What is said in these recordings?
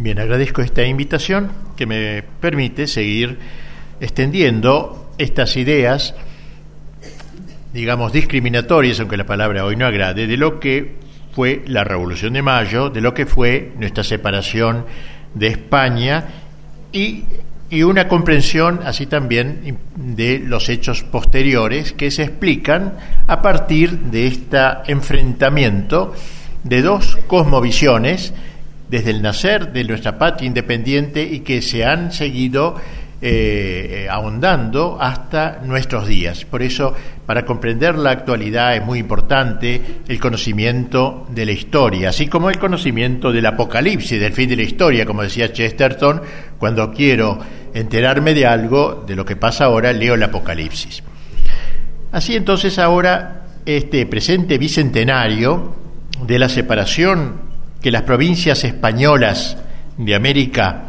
Bien, agradezco esta invitación que me permite seguir extendiendo estas ideas, digamos, discriminatorias, aunque la palabra hoy no agrade, de lo que fue la Revolución de Mayo, de lo que fue nuestra separación de España y, y una comprensión así también de los hechos posteriores que se explican a partir de este enfrentamiento de dos cosmovisiones desde el nacer de nuestra patria independiente y que se han seguido eh, ahondando hasta nuestros días. Por eso, para comprender la actualidad es muy importante el conocimiento de la historia, así como el conocimiento del apocalipsis, del fin de la historia, como decía Chesterton, cuando quiero enterarme de algo, de lo que pasa ahora, leo el apocalipsis. Así entonces ahora, este presente bicentenario de la separación que las provincias españolas de América,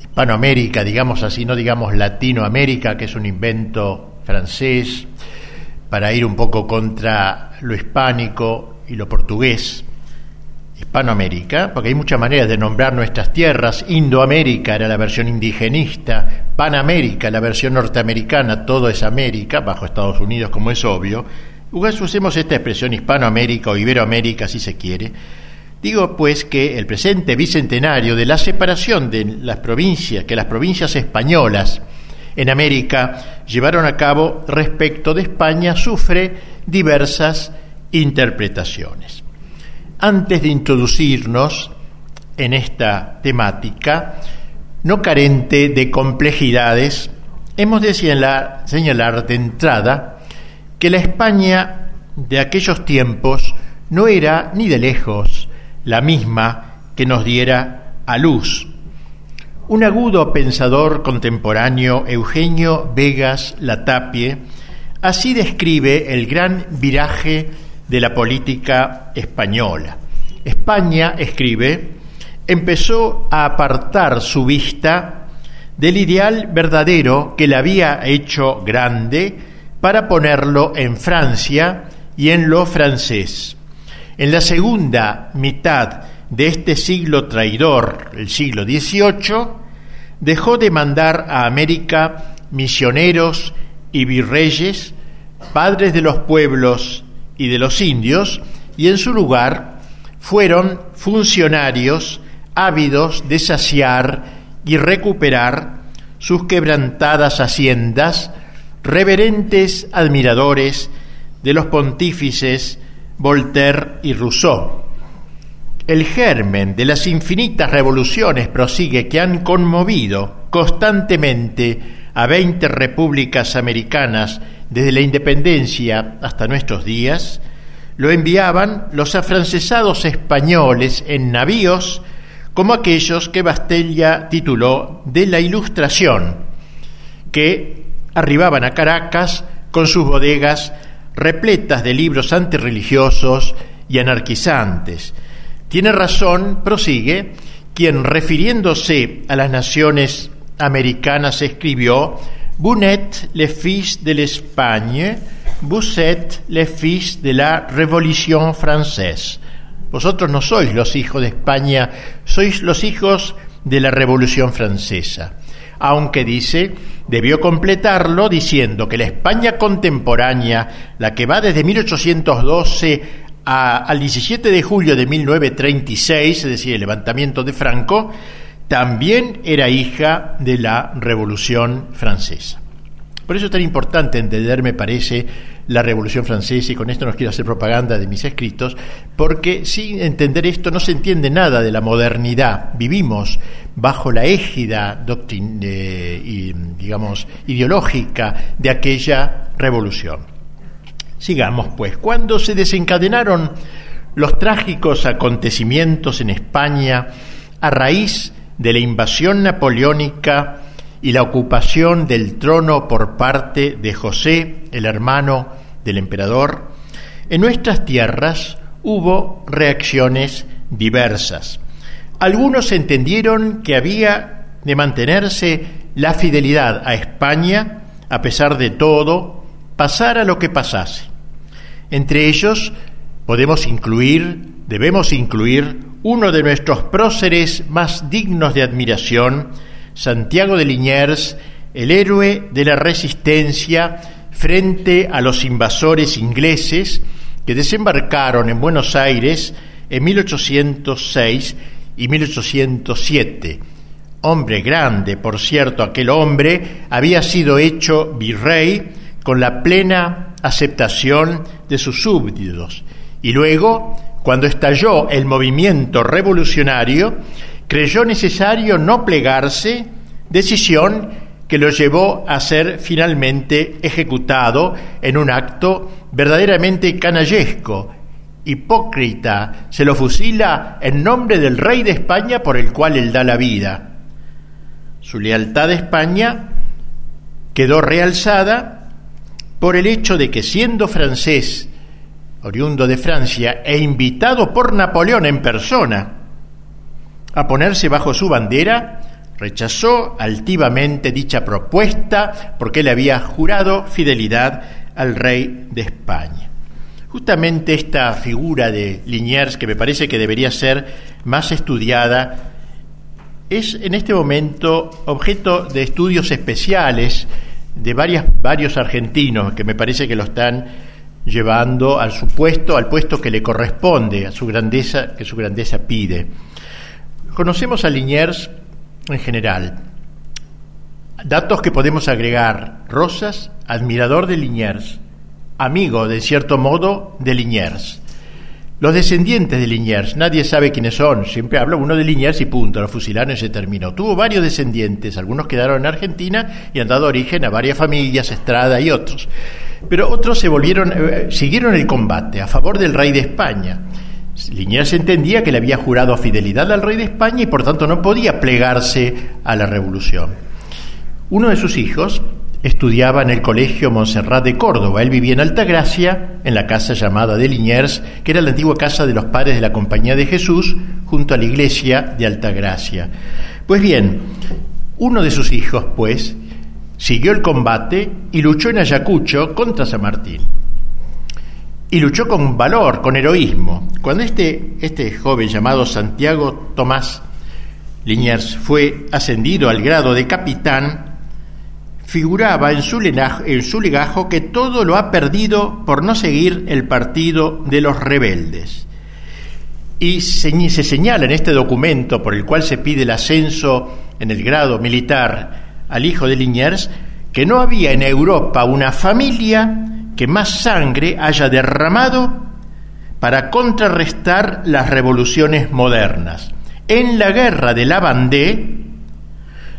Hispanoamérica, digamos así, no digamos Latinoamérica, que es un invento francés, para ir un poco contra lo hispánico y lo portugués, Hispanoamérica, porque hay muchas maneras de nombrar nuestras tierras, Indoamérica era la versión indigenista, Panamérica, la versión norteamericana, todo es América, bajo Estados Unidos como es obvio, usemos esta expresión Hispanoamérica o Iberoamérica si se quiere, Digo pues que el presente bicentenario de la separación de las provincias, que las provincias españolas en América llevaron a cabo respecto de España, sufre diversas interpretaciones. Antes de introducirnos en esta temática, no carente de complejidades, hemos de señalar de entrada que la España de aquellos tiempos no era ni de lejos la misma que nos diera a luz. Un agudo pensador contemporáneo, Eugenio Vegas Latapie, así describe el gran viraje de la política española. España, escribe, empezó a apartar su vista del ideal verdadero que le había hecho grande para ponerlo en Francia y en lo francés. En la segunda mitad de este siglo traidor, el siglo XVIII, dejó de mandar a América misioneros y virreyes, padres de los pueblos y de los indios, y en su lugar fueron funcionarios ávidos de saciar y recuperar sus quebrantadas haciendas, reverentes admiradores de los pontífices Voltaire y Rousseau. El germen de las infinitas revoluciones prosigue que han conmovido constantemente a veinte repúblicas americanas desde la independencia hasta nuestros días, lo enviaban los afrancesados españoles en navíos como aquellos que Bastella tituló de la Ilustración, que arribaban a Caracas con sus bodegas repletas de libros antirreligiosos y anarquizantes. Tiene razón, prosigue, quien refiriéndose a las naciones americanas escribió Bunet le fils de l'Espagne, Busset le fils de la Révolution française. Vosotros no sois los hijos de España, sois los hijos de la Revolución Francesa aunque dice, debió completarlo diciendo que la España contemporánea, la que va desde 1812 al 17 de julio de 1936, es decir, el levantamiento de Franco, también era hija de la Revolución Francesa. Por eso es tan importante entender, me parece, la Revolución Francesa, y con esto no quiero hacer propaganda de mis escritos, porque sin entender esto no se entiende nada de la modernidad. Vivimos bajo la égida y, digamos, ideológica de aquella revolución. Sigamos, pues, cuando se desencadenaron los trágicos acontecimientos en España a raíz de la invasión napoleónica y la ocupación del trono por parte de José, el hermano del emperador, en nuestras tierras hubo reacciones diversas. Algunos entendieron que había de mantenerse la fidelidad a España a pesar de todo, pasara lo que pasase. Entre ellos podemos incluir, debemos incluir uno de nuestros próceres más dignos de admiración, Santiago de Liniers, el héroe de la resistencia frente a los invasores ingleses que desembarcaron en Buenos Aires en 1806 y 1807. Hombre grande, por cierto, aquel hombre había sido hecho virrey con la plena aceptación de sus súbditos. Y luego, cuando estalló el movimiento revolucionario, creyó necesario no plegarse, decisión que lo llevó a ser finalmente ejecutado en un acto verdaderamente canallesco, hipócrita, se lo fusila en nombre del rey de España por el cual él da la vida. Su lealtad a España quedó realzada por el hecho de que siendo francés, oriundo de Francia, e invitado por Napoleón en persona a ponerse bajo su bandera, rechazó altivamente dicha propuesta porque le había jurado fidelidad al rey de España. Justamente esta figura de Liniers, que me parece que debería ser más estudiada, es en este momento objeto de estudios especiales de varios argentinos que me parece que lo están llevando al su puesto, al puesto que le corresponde, a su grandeza, que su grandeza pide. Conocemos a Liniers en general. Datos que podemos agregar. Rosas, admirador de Liniers, amigo, de cierto modo, de Liniers. Los descendientes de Liniers, nadie sabe quiénes son, siempre habla uno de Liniers y punto, lo fusilaron y se terminó. Tuvo varios descendientes, algunos quedaron en Argentina y han dado origen a varias familias, Estrada y otros. Pero otros se volvieron, eh, siguieron el combate a favor del rey de España. Liniers entendía que le había jurado fidelidad al rey de España y por tanto no podía plegarse a la revolución. Uno de sus hijos, estudiaba en el Colegio Montserrat de Córdoba. Él vivía en Altagracia, en la casa llamada de Liniers, que era la antigua casa de los padres de la Compañía de Jesús, junto a la iglesia de Altagracia. Pues bien, uno de sus hijos, pues, siguió el combate y luchó en Ayacucho contra San Martín. Y luchó con valor, con heroísmo. Cuando este, este joven llamado Santiago Tomás Liniers fue ascendido al grado de capitán, figuraba en su, legajo que todo lo ha perdido por no seguir el partido de los rebeldes. Y se, señala en este documento por el cual se pide el ascenso en el grado militar al hijo de Liniers que no había en Europa una familia que más sangre haya derramado para contrarrestar las revoluciones modernas. En la guerra de la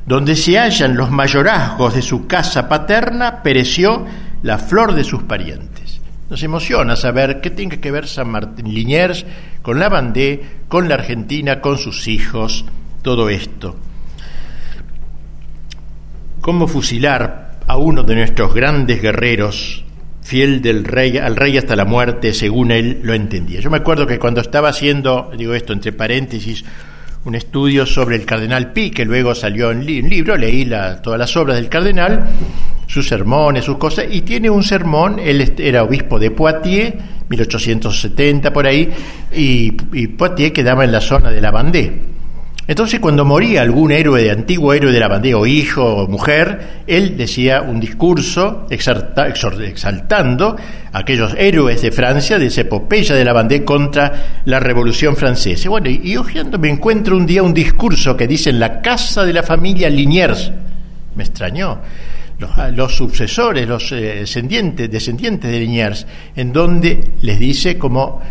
donde se hallan los mayorazgos de su casa paterna, pereció la flor de sus parientes. Nos emociona saber qué tiene que ver San Martín Liniers con la con la Argentina, con sus hijos, todo esto. ¿Cómo fusilar a uno de nuestros grandes guerreros, fiel del rey, al rey hasta la muerte, según él lo entendía? Yo me acuerdo que cuando estaba haciendo, digo esto entre paréntesis, un estudio sobre el cardenal Pi, que luego salió en, un libro, leí todas las obras del cardenal, sus sermones, sus cosas, y tiene un sermón, él era obispo de Poitiers, 1870 por ahí, y, y Poitiers quedaba en la zona de la Vendée. Entonces, cuando moría algún héroe, de antiguo héroe de la bandera, o hijo o mujer, él decía un discurso exaltando a aquellos héroes de Francia, de esa epopeya de la bandera contra la Revolución Francesa. Bueno, y, hojeando me encuentro un día un discurso que dice en la casa de la familia Liniers. Me extrañó. Los, sucesores, los eh, descendientes, descendientes de Liniers, en donde les dice como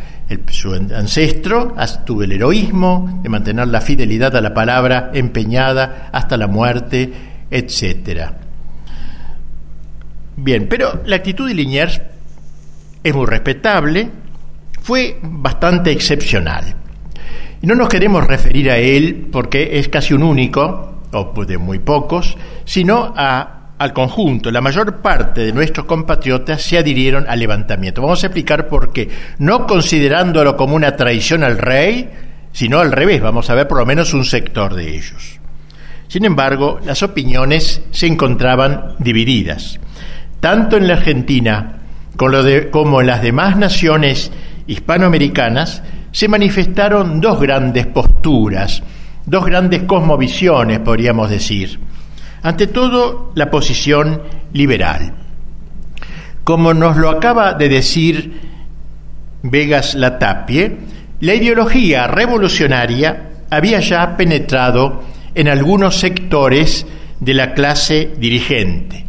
su ancestro tuvo el heroísmo de mantener la fidelidad a la palabra empeñada hasta la muerte, etc. Bien, pero la actitud de Liniers es muy respetable, fue bastante excepcional. Y no nos queremos referir a él porque es casi un único, o de muy pocos, sino a al conjunto, la mayor parte de nuestros compatriotas se adhirieron al levantamiento. Vamos a explicar por qué. No considerándolo como una traición al rey, sino al revés, vamos a ver por lo menos un sector de ellos. Sin embargo, las opiniones se encontraban divididas. Tanto en la Argentina como en las demás naciones hispanoamericanas se manifestaron dos grandes posturas, dos grandes cosmovisiones, podríamos decir. Ante todo, la posición liberal. Como nos lo acaba de decir Vegas Latapie, la ideología revolucionaria había ya penetrado en algunos sectores de la clase dirigente.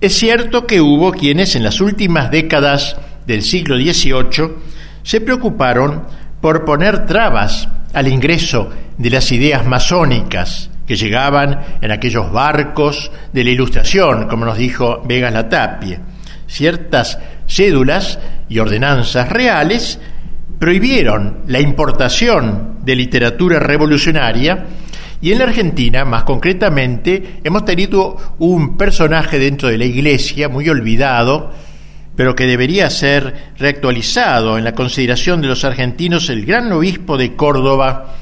Es cierto que hubo quienes en las últimas décadas del siglo XVIII se preocuparon por poner trabas al ingreso de las ideas masónicas que llegaban en aquellos barcos de la Ilustración, como nos dijo Vegas Latapie. Ciertas cédulas y ordenanzas reales prohibieron la importación de literatura revolucionaria y en la Argentina, más concretamente, hemos tenido un personaje dentro de la Iglesia muy olvidado, pero que debería ser reactualizado en la consideración de los argentinos, el gran obispo de Córdoba,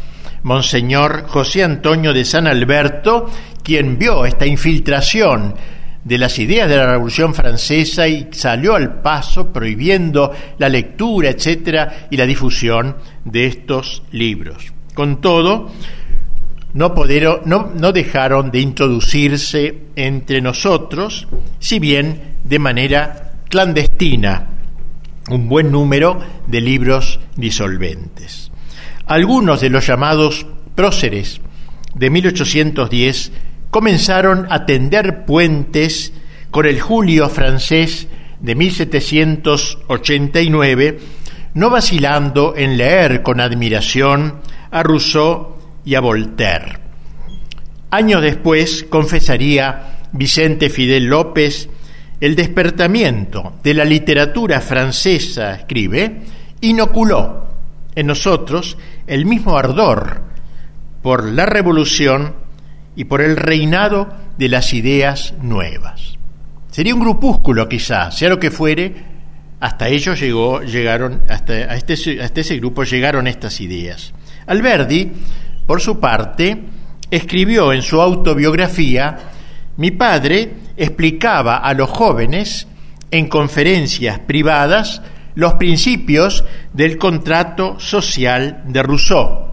Monseñor José Antonio de San Alberto, quien vio esta infiltración de las ideas de la Revolución Francesa y salió al paso prohibiendo la lectura, etcétera, y la difusión de estos libros. Con todo, no, no, no dejaron de introducirse entre nosotros, si bien de manera clandestina, un buen número de libros disolventes. Algunos de los llamados próceres de 1810 comenzaron a tender puentes con el julio francés de 1789, no vacilando en leer con admiración a Rousseau y a Voltaire. Años después confesaría Vicente Fidel López el despertamiento de la literatura francesa, escribe, inoculó en nosotros el mismo ardor por la revolución y por el reinado de las ideas nuevas. Sería un grupúsculo quizás, sea lo que fuere, hasta ellos llegó, llegaron, hasta, este, hasta ese grupo llegaron estas ideas. Alberdi, por su parte, escribió en su autobiografía, mi padre explicaba a los jóvenes en conferencias privadas los principios del contrato social de Rousseau.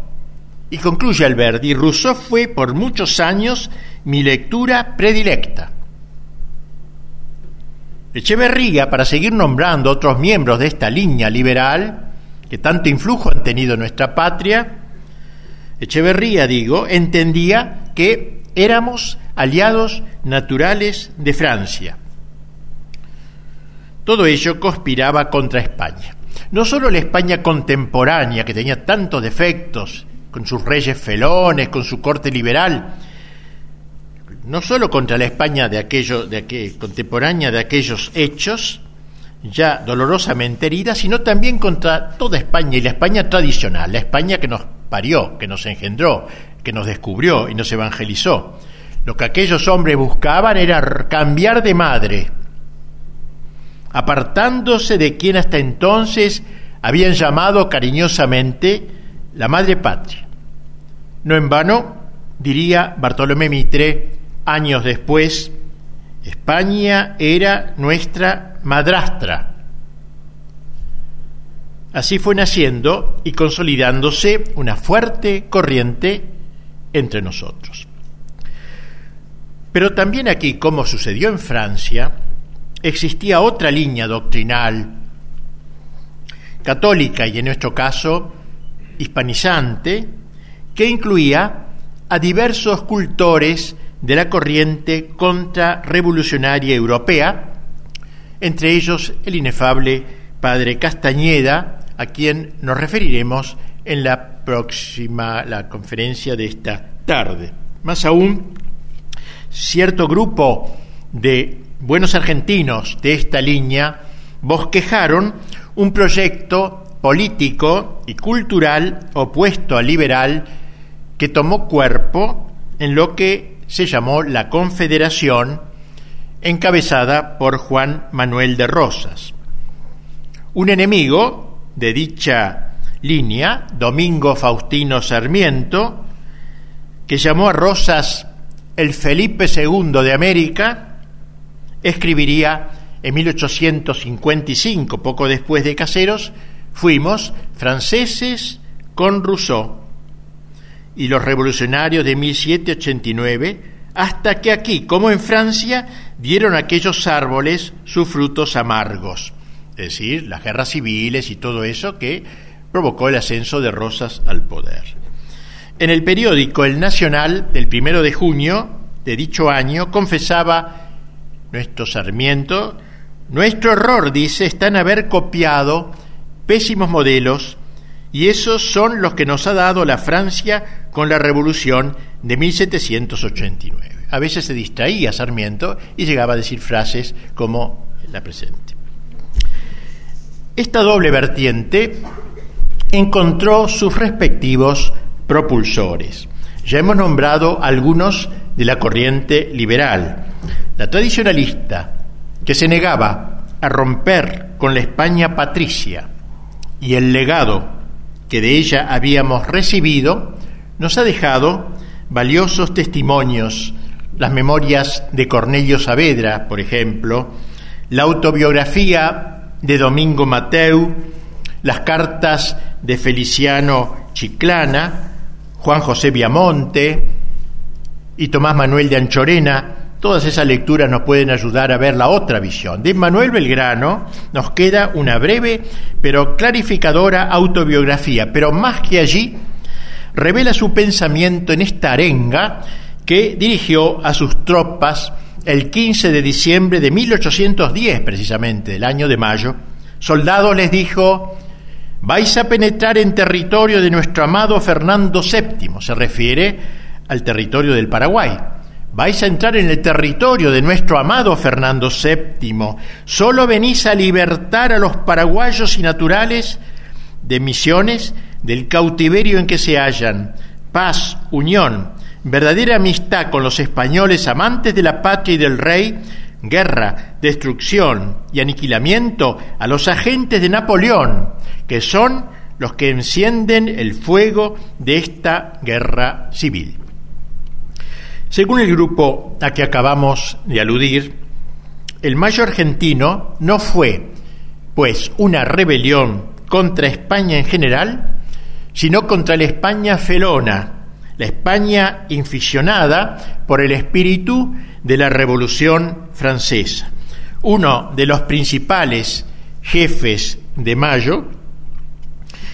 Y concluye Alberdi, Rousseau fue por muchos años mi lectura predilecta. Echeverría, para seguir nombrando otros miembros de esta línea liberal, que tanto influjo han tenido en nuestra patria, Echeverría, digo, entendía que éramos aliados naturales de Francia. Todo ello conspiraba contra España. No solo la España contemporánea, que tenía tantos defectos, con sus reyes felones, con su corte liberal, no solo contra la España de aquello, de contemporánea de aquellos hechos, ya dolorosamente herida, sino también contra toda España y la España tradicional, la España que nos parió, que nos engendró, que nos descubrió y nos evangelizó. Lo que aquellos hombres buscaban era cambiar de madre, apartándose de quien hasta entonces habían llamado cariñosamente la madre patria. No en vano, diría Bartolomé Mitre años después, España era nuestra madrastra Así fue naciendo y consolidándose una fuerte corriente entre nosotros. Pero también aquí, como sucedió en Francia, existía otra línea doctrinal católica y en nuestro caso hispanizante, que incluía a diversos cultores de la corriente contrarrevolucionaria europea, entre ellos el inefable padre Castañeda, a quien nos referiremos en la próxima la conferencia de esta tarde. Más aún, cierto grupo de buenos argentinos de esta línea bosquejaron un proyecto político y cultural opuesto al liberal que tomó cuerpo en lo que se llamó la Confederación, encabezada por Juan Manuel de Rosas. Un enemigo de dicha línea, Domingo Faustino Sarmiento, que llamó a Rosas el Felipe II de América, escribiría en 1855, poco después de Caseros, fuimos franceses con Rousseau y los revolucionarios de 1789, hasta que aquí, como en Francia, dieron aquellos árboles sus frutos amargos, es decir, las guerras civiles y todo eso que provocó el ascenso de Rosas al poder. En el periódico El Nacional del primero de junio de dicho año confesaba nuestro Sarmiento nuestro error, dice, está en haber copiado pésimos modelos y esos son los que nos ha dado la Francia con la Revolución de 1789. A veces se distraía Sarmiento y llegaba a decir frases como la presente. Esta doble vertiente encontró sus respectivos propulsores. Ya hemos nombrado algunos de la corriente liberal. La tradicionalista, que se negaba a romper con la España patricia y el legado que de ella habíamos recibido, nos ha dejado valiosos testimonios, las memorias de Cornelio Saavedra, por ejemplo, la autobiografía de Domingo Mateu, las cartas de Feliciano Chiclana, Juan José Viamonte y Tomás Manuel de Anchorena, Todas esas lecturas nos pueden ayudar a ver la otra visión. De Manuel Belgrano nos queda una breve pero clarificadora autobiografía, pero más que allí, revela su pensamiento en esta arenga que dirigió a sus tropas el 15 de diciembre de 1810, precisamente, el año de mayo. Soldado les dijo, vais a penetrar en territorio de nuestro amado Fernando VII, se refiere al territorio del Paraguay vais a entrar en el territorio de nuestro amado Fernando VII. Solo venís a libertar a los paraguayos y naturales de misiones del cautiverio en que se hallan. Paz, unión, verdadera amistad con los españoles amantes de la patria y del rey, guerra, destrucción y aniquilamiento a los agentes de Napoleón, que son los que encienden el fuego de esta guerra civil. Según el grupo a que acabamos de aludir, el mayo argentino no fue, pues, una rebelión contra España en general, sino contra la España felona, la España inficionada por el espíritu de la Revolución Francesa. Uno de los principales jefes de Mayo,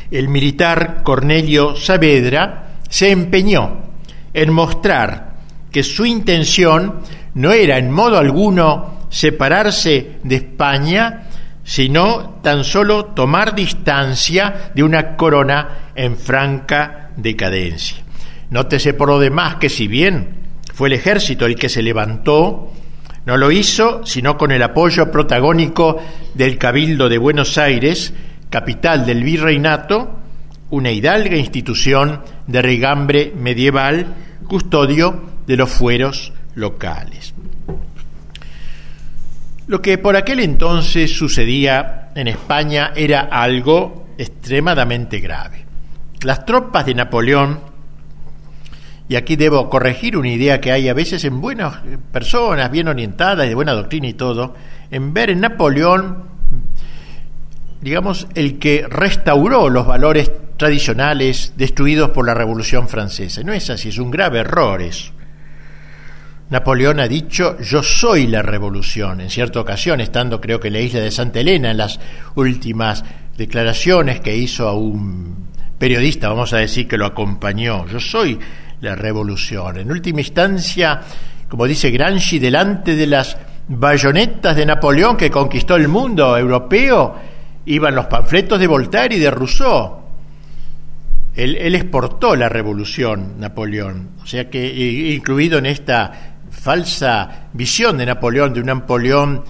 el militar Cornelio Saavedra, se empeñó en mostrar que su intención no era en modo alguno separarse de España, sino tan solo tomar distancia de una corona en franca decadencia. Nótese por lo demás que si bien fue el ejército el que se levantó, no lo hizo sino con el apoyo protagónico del Cabildo de Buenos Aires, capital del virreinato, una hidalga institución de regambre medieval, custodio de los fueros locales. Lo que por aquel entonces sucedía en España era algo extremadamente grave. Las tropas de Napoleón, y aquí debo corregir una idea que hay a veces en buenas personas, bien orientadas, de buena doctrina y todo, en ver en Napoleón, digamos, el que restauró los valores tradicionales destruidos por la Revolución Francesa. No es así, es un grave error eso. Napoleón ha dicho yo soy la revolución, en cierta ocasión, estando creo que en la isla de Santa Elena, en las últimas declaraciones que hizo a un periodista, vamos a decir, que lo acompañó, yo soy la revolución. En última instancia, como dice Gramsci, delante de las bayonetas de Napoleón que conquistó el mundo europeo, iban los panfletos de Voltaire y de Rousseau. Él, él, exportó la revolución, Napoleón. O sea que, incluido en esta falsa visión de Napoleón, de un Napoleón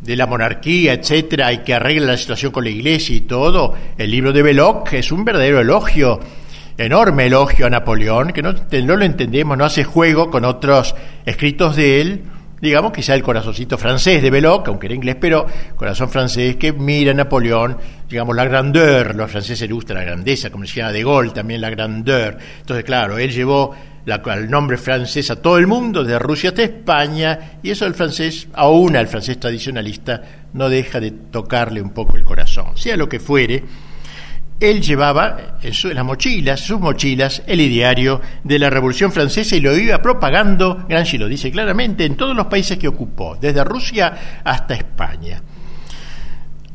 de la monarquía, etcétera, y que arregla la situación con la iglesia y todo, el libro de Belloc es un verdadero elogio, enorme elogio a Napoleón, que no, lo entendemos, no hace juego con otros escritos de él, digamos quizá el corazoncito francés de Belloc, aunque era inglés, pero corazón francés que mira a Napoleón, digamos la grandeur, los franceses le gusta la grandeza, como decía De Gaulle también la grandeur. Entonces, claro, él llevó la, el nombre francés a todo el mundo, de Rusia hasta España, y eso el francés, aún al francés tradicionalista, no deja de tocarle un poco el corazón. Sea lo que fuere, él llevaba en, las mochilas, sus mochilas, el ideario de la Revolución Francesa y lo iba propagando, Gramsci lo dice claramente, en todos los países que ocupó, desde Rusia hasta España.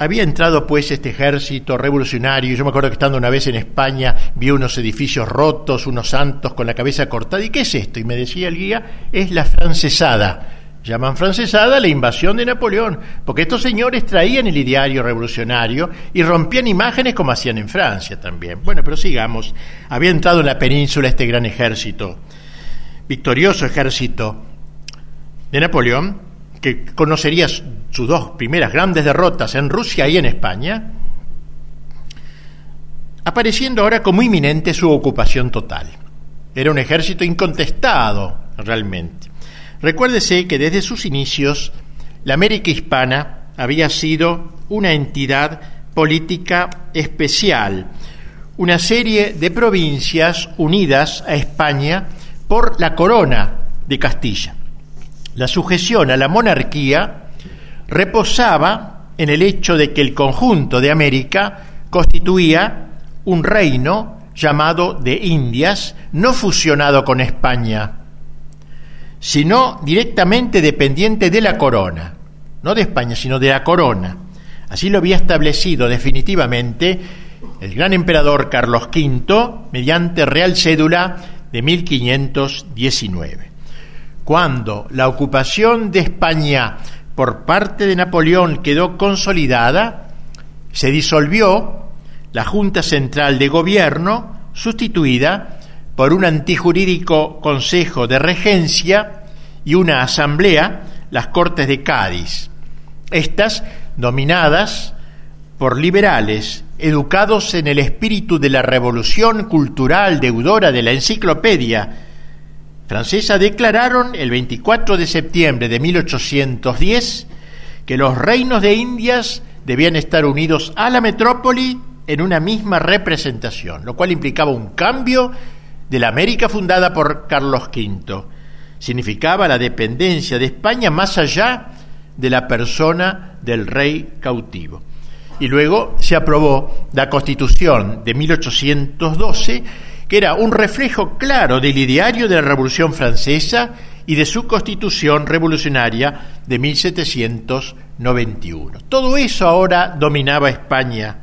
Había entrado pues este ejército revolucionario, yo me acuerdo que estando una vez en España vi unos edificios rotos, unos santos con la cabeza cortada, ¿y qué es esto? Y me decía el guía, es la francesada Llaman francesada la invasión de Napoleón, porque estos señores traían el ideario revolucionario y rompían imágenes como hacían en Francia también. Bueno, pero sigamos. Había entrado en la península este gran ejército, victorioso ejército de Napoleón, que conocería sus dos primeras grandes derrotas en Rusia y en España, apareciendo ahora como inminente su ocupación total. Era un ejército incontestado, realmente. Recuérdese que desde sus inicios la América hispana había sido una entidad política especial, una serie de provincias unidas a España por la corona de Castilla. La sujeción a la monarquía reposaba en el hecho de que el conjunto de América constituía un reino llamado de Indias, no fusionado con España, sino directamente dependiente de la corona, no de España, sino de la corona. Así lo había establecido definitivamente el gran emperador Carlos V mediante Real Cédula de 1519. Cuando la ocupación de España por parte de Napoleón quedó consolidada, se disolvió la Junta Central de Gobierno, sustituida por un antijurídico Consejo de Regencia y una asamblea, las Cortes de Cádiz. Estas dominadas por liberales, educados en el espíritu de la revolución cultural deudora de la enciclopedia francesa, declararon el 24 de septiembre de 1810 que los reinos de Indias debían estar unidos a la metrópoli en una misma representación, lo cual implicaba un cambio de la América fundada por Carlos V. Significaba la dependencia de España más allá de la persona del rey cautivo. Y luego se aprobó la Constitución de 1812, que era un reflejo claro del ideario de la Revolución Francesa y de su constitución revolucionaria de 1791. Todo eso ahora dominaba España.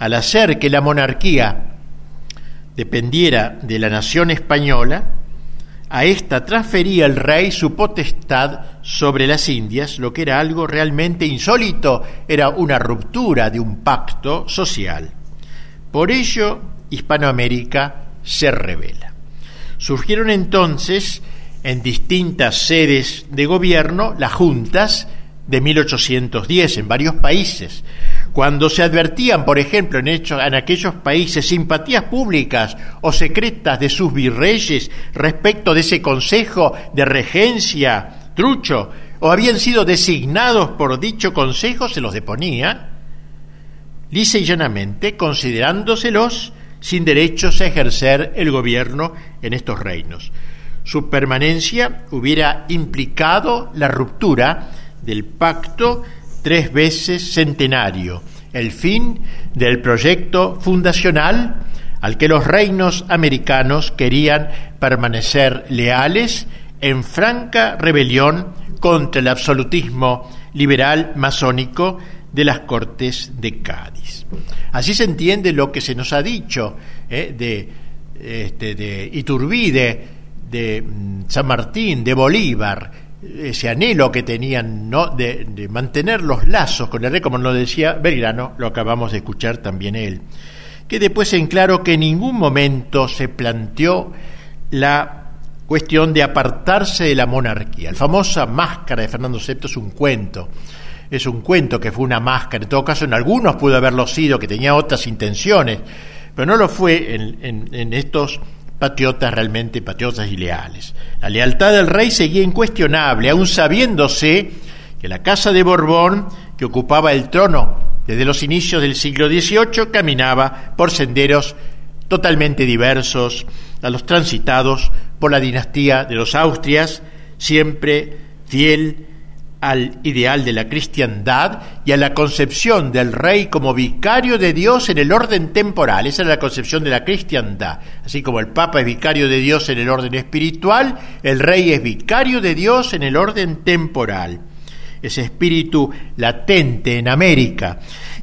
Al hacer que la monarquía dependiera de la nación española, a ésta transfería el rey su potestad sobre las Indias, lo que era algo realmente insólito, era una ruptura de un pacto social. Por ello, Hispanoamérica se revela. Surgieron entonces en distintas sedes de gobierno las juntas de 1810 en varios países, cuando se advertían, por ejemplo, en, aquellos países simpatías públicas o secretas de sus virreyes respecto de ese consejo de regencia trucho, o habían sido designados por dicho consejo, se los deponía, lisa y llanamente, considerándoselos sin derechos a ejercer el gobierno en estos reinos. Su permanencia hubiera implicado la ruptura del pacto tres veces centenario, el fin del proyecto fundacional al que los reinos americanos querían permanecer leales en franca rebelión contra el absolutismo liberal masónico de las Cortes de Cádiz. Así se entiende lo que se nos ha dicho eh, de, este, de Iturbide, de mm, San Martín, de Bolívar, ese anhelo que tenían ¿no? de, mantener los lazos con el rey, como nos decía Belgrano, lo acabamos de escuchar también él, que después en claro que en ningún momento se planteó la cuestión de apartarse de la monarquía. La famosa máscara de Fernando VI es un cuento, es un cuento que fue una máscara, en todo caso en algunos pudo haberlo sido, que tenía otras intenciones, pero no lo fue en, estos patriotas realmente patriotas y leales. La lealtad del rey seguía incuestionable, aun sabiéndose que la casa de Borbón, que ocupaba el trono desde los inicios del siglo XVIII, caminaba por senderos totalmente diversos a los transitados por la dinastía de los Austrias, siempre fiel al ideal de la cristiandad y a la concepción del rey como vicario de Dios en el orden temporal. Esa es la concepción de la cristiandad. Así como el Papa es vicario de Dios en el orden espiritual, el rey es vicario de Dios en el orden temporal. Ese espíritu latente en América,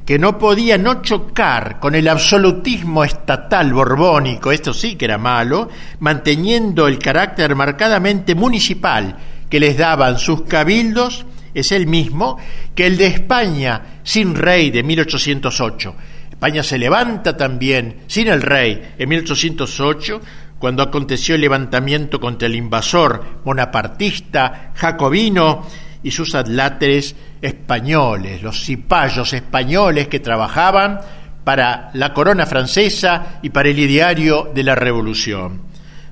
que no podía no chocar con el absolutismo estatal borbónico, esto sí que era malo, manteniendo el carácter marcadamente municipal que les daban sus cabildos es el mismo que el de España sin rey de 1808. España se levanta también sin el rey en 1808 cuando aconteció el levantamiento contra el invasor bonapartista, jacobino y sus atláteres españoles, los cipayos españoles que trabajaban para la corona francesa y para el ideario de la revolución.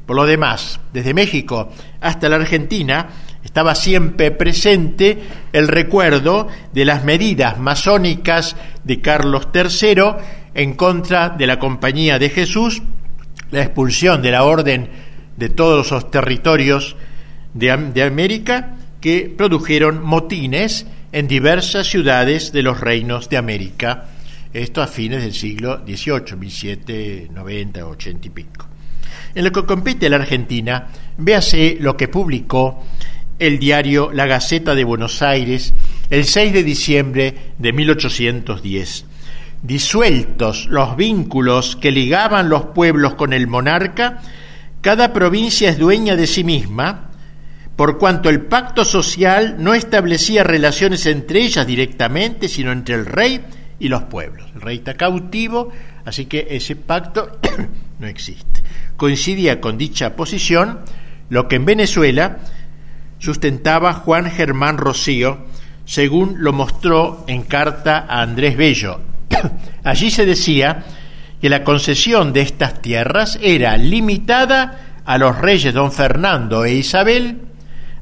Por lo demás, desde México hasta la Argentina, estaba siempre presente el recuerdo de las medidas masónicas de Carlos III en contra de la Compañía de Jesús, la expulsión de la orden de todos los territorios de, América que produjeron motines en diversas ciudades de los reinos de América, esto a fines del siglo XVIII, 1790, 80 y pico. En lo que compete la Argentina, véase lo que publicó el diario La Gaceta de Buenos Aires el 6 de diciembre de 1810. Disueltos los vínculos que ligaban los pueblos con el monarca, cada provincia es dueña de sí misma, por cuanto el pacto social no establecía relaciones entre ellas directamente, sino entre el rey y los pueblos. El rey está cautivo, así que ese pacto no existe. Coincidía con dicha posición lo que en Venezuela sustentaba Juan Germán Rocío, según lo mostró en carta a Andrés Bello. Allí se decía que la concesión de estas tierras era limitada a los reyes don Fernando e Isabel,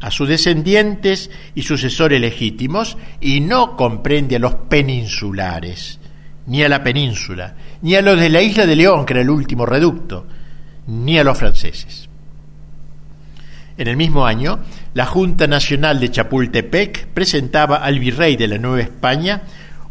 a sus descendientes y sucesores legítimos, y no comprende a los peninsulares, ni a la península, ni a los de la isla de León, que era el último reducto, ni a los franceses. En el mismo año, la Junta Nacional de Chapultepec presentaba al virrey de la Nueva España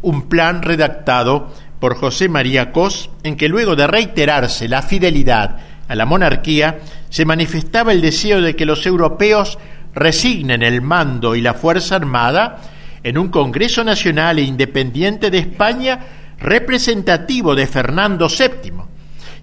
un plan redactado por José María Cos en que luego de reiterarse la fidelidad a la monarquía, se manifestaba el deseo de que los europeos resignen el mando y la fuerza armada en un Congreso Nacional e Independiente de España representativo de Fernando VII,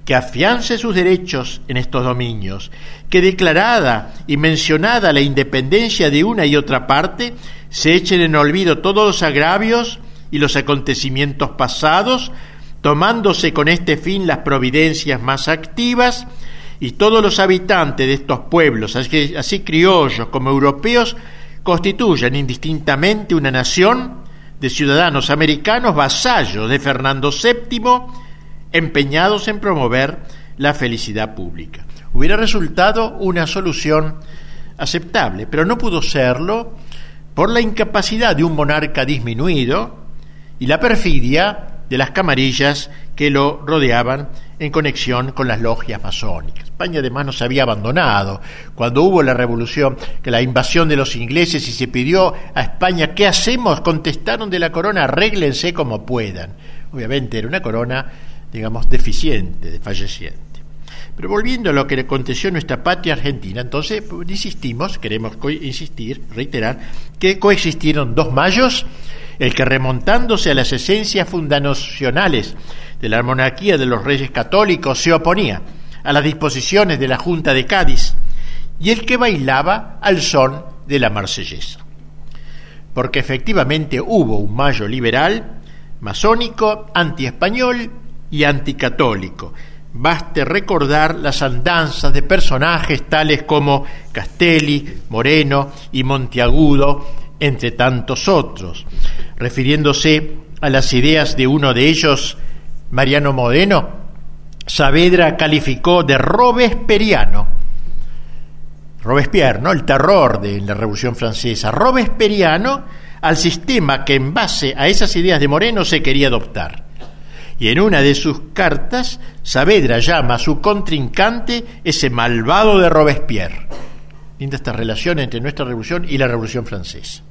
que afiance sus derechos en estos dominios, que declarada y mencionada la independencia de una y otra parte, se echen en olvido todos los agravios y los acontecimientos pasados, tomándose con este fin las providencias más activas, y todos los habitantes de estos pueblos, así, criollos como europeos, constituyan indistintamente una nación de ciudadanos americanos vasallos de Fernando VII, empeñados en promover la felicidad pública. Hubiera resultado una solución aceptable, pero no pudo serlo por la incapacidad de un monarca disminuido y la perfidia de las camarillas que lo rodeaban en conexión con las logias masónicas. España además nos había abandonado. Cuando hubo la revolución, que la invasión de los ingleses y se pidió a España, ¿qué hacemos? Contestaron de la corona, arréglense como puedan. Obviamente era una corona digamos, deficiente, desfalleciente. Pero volviendo a lo que le aconteció en nuestra patria argentina, entonces insistimos, queremos insistir, reiterar, que coexistieron dos mayos, el que remontándose a las esencias fundacionales de la monarquía de los reyes católicos se oponía a las disposiciones de la Junta de Cádiz, y el que bailaba al son de la marsellesa. Porque efectivamente hubo un mayo liberal, masónico, antiespañol y anticatólico. Baste recordar las andanzas de personajes tales como Castelli, Moreno y Monteagudo, entre tantos otros. Refiriéndose a las ideas de uno de ellos, Mariano Moreno, Saavedra calificó de robesperiano, Robespierre, ¿no? el terror de la Revolución Francesa, robesperiano al sistema que en base a esas ideas de Moreno se quería adoptar y en una de sus cartas Saavedra llama a su contrincante ese malvado de Robespierre. Linda esta relación entre nuestra revolución y la revolución francesa.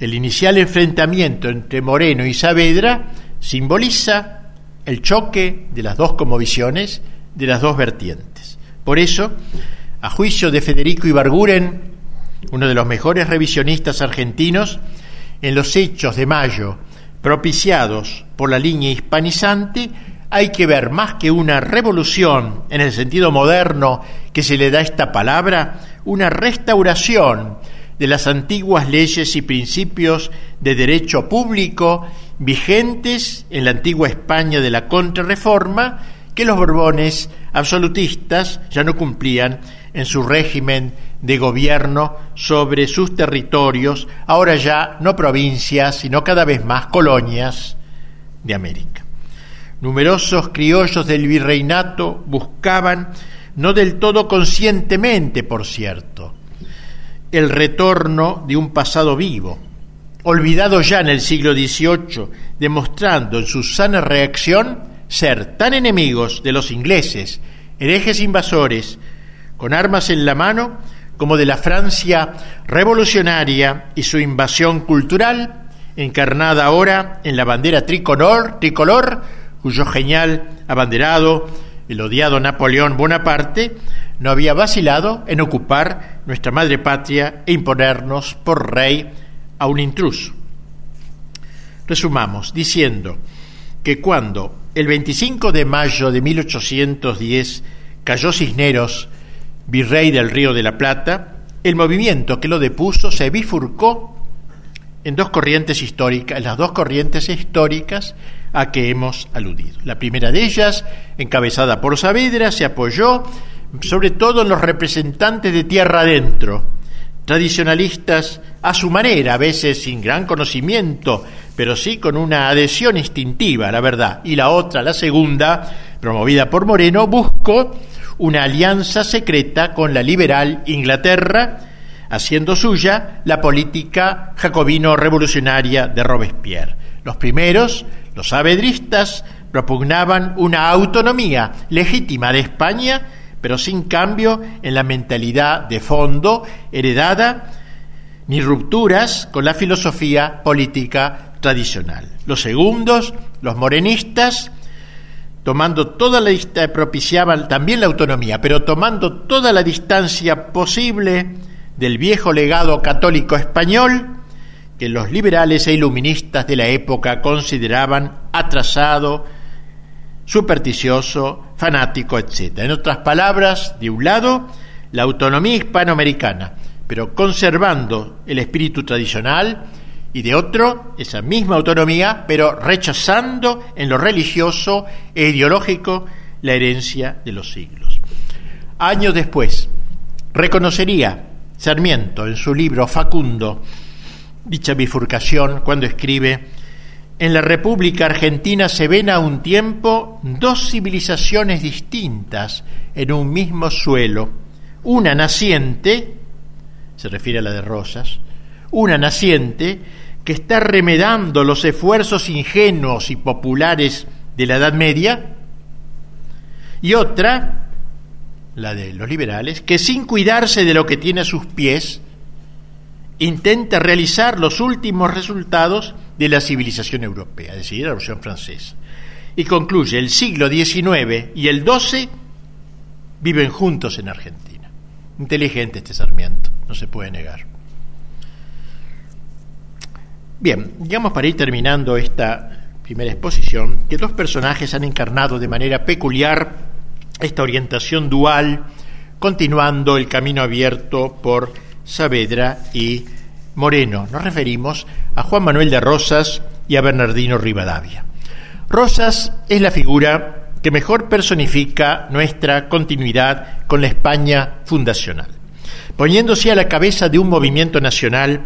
El inicial enfrentamiento entre Moreno y Saavedra simboliza el choque de las dos visiones, de las dos vertientes. Por eso, a juicio de Federico Ibarguren, uno de los mejores revisionistas argentinos, en los hechos de mayo propiciados por la línea hispanizante, hay que ver más que una revolución en el sentido moderno que se le da esta palabra, una restauración de las antiguas leyes y principios de derecho público vigentes en la antigua España de la Contrarreforma que los Borbones absolutistas ya no cumplían en su régimen de gobierno sobre sus territorios, ahora ya no provincias, sino cada vez más colonias de América. Numerosos criollos del virreinato buscaban, no del todo conscientemente, por cierto, el retorno de un pasado vivo, olvidado ya en el siglo XVIII, demostrando en su sana reacción ser tan enemigos de los ingleses, herejes invasores, con armas en la mano, como de la Francia revolucionaria y su invasión cultural, encarnada ahora en la bandera tricolor, tricolor cuyo genial abanderado, el odiado Napoleón Bonaparte, no había vacilado en ocupar nuestra madre patria e imponernos por rey a un intruso. Resumamos diciendo que cuando el 25 de mayo de 1810 cayó Cisneros, virrey del Río de la Plata, el movimiento que lo depuso se bifurcó en dos corrientes históricas, las dos corrientes históricas a que hemos aludido. La primera de ellas, encabezada por Saavedra, se apoyó sobre todo en los representantes de tierra adentro, tradicionalistas a su manera, a veces sin gran conocimiento, pero sí con una adhesión instintiva, la verdad. Y la otra, la segunda, promovida por Moreno, buscó una alianza secreta con la liberal Inglaterra, haciendo suya la política jacobino-revolucionaria de Robespierre. Los primeros, los saavedristas, propugnaban una autonomía legítima de España pero sin cambio en la mentalidad de fondo heredada ni rupturas con la filosofía política tradicional. Los segundos, los morenistas, tomando toda la distancia, propiciaban también la autonomía, pero tomando toda la distancia posible del viejo legado católico español que los liberales e iluministas de la época consideraban atrasado, supersticioso, fanático, etc. En otras palabras, de un lado, la autonomía hispanoamericana, pero conservando el espíritu tradicional, y de otro, esa misma autonomía, pero rechazando en lo religioso e ideológico la herencia de los siglos. Años después, reconocería Sarmiento en su libro Facundo dicha bifurcación cuando escribe en la República Argentina se ven a un tiempo dos civilizaciones distintas en un mismo suelo, una naciente, se refiere a la de Rosas, una naciente que está remedando los esfuerzos ingenuos y populares de la Edad Media, y otra, la de los liberales, que sin cuidarse de lo que tiene a sus pies, intenta realizar los últimos resultados de la civilización europea, es decir, la Revolución Francesa. Y concluye, el siglo XIX y el XII viven juntos en Argentina. Inteligente este Sarmiento, no se puede negar. Bien, digamos para ir terminando esta primera exposición, que dos personajes han encarnado de manera peculiar esta orientación dual, continuando el camino abierto por Saavedra y Moreno. Nos referimos a Juan Manuel de Rosas y a Bernardino Rivadavia. Rosas es la figura que mejor personifica nuestra continuidad con la España fundacional. Poniéndose a la cabeza de un movimiento nacional,